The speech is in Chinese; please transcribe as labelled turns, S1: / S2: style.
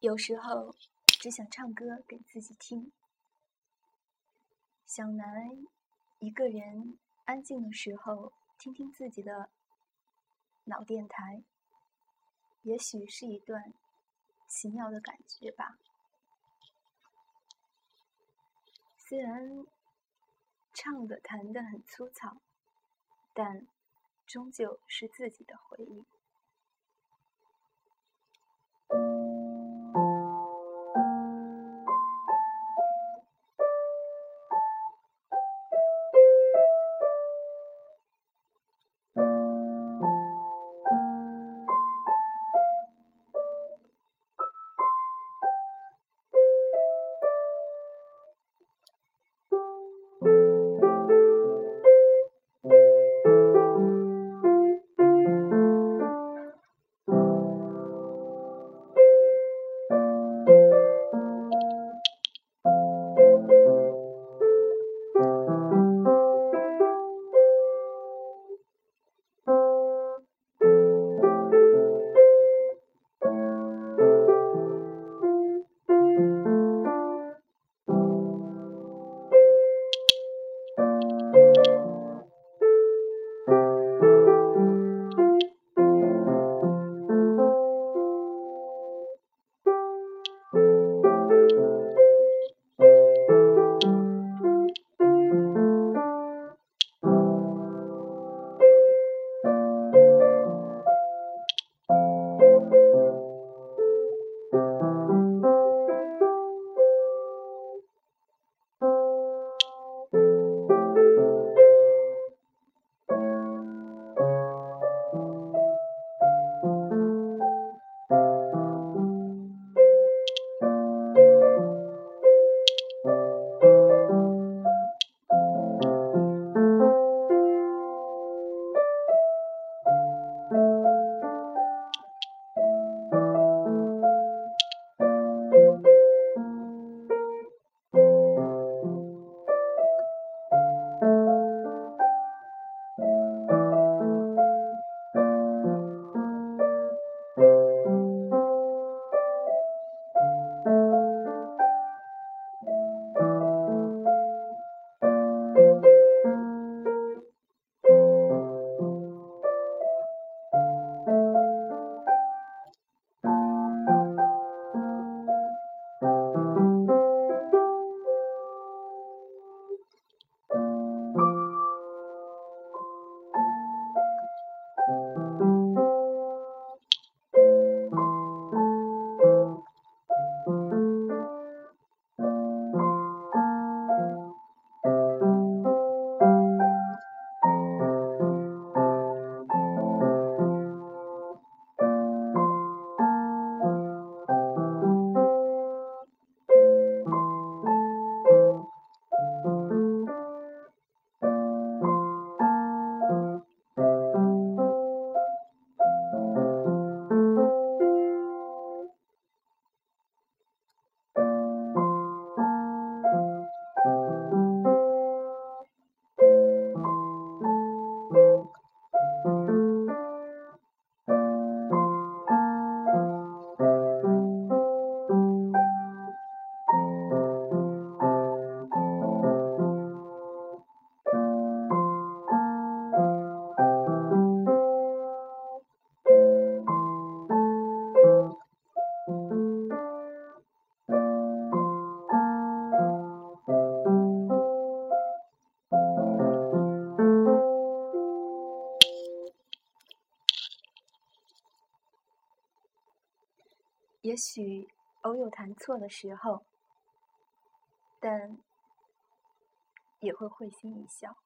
S1: 有时候只想唱歌给自己听，想来一个人安静的时候听听自己的脑电台，也许是一段奇妙的感觉吧。虽然唱的弹的很粗糙，但终究是自己的回忆。也许偶有弹错的时候，但也会会心一笑。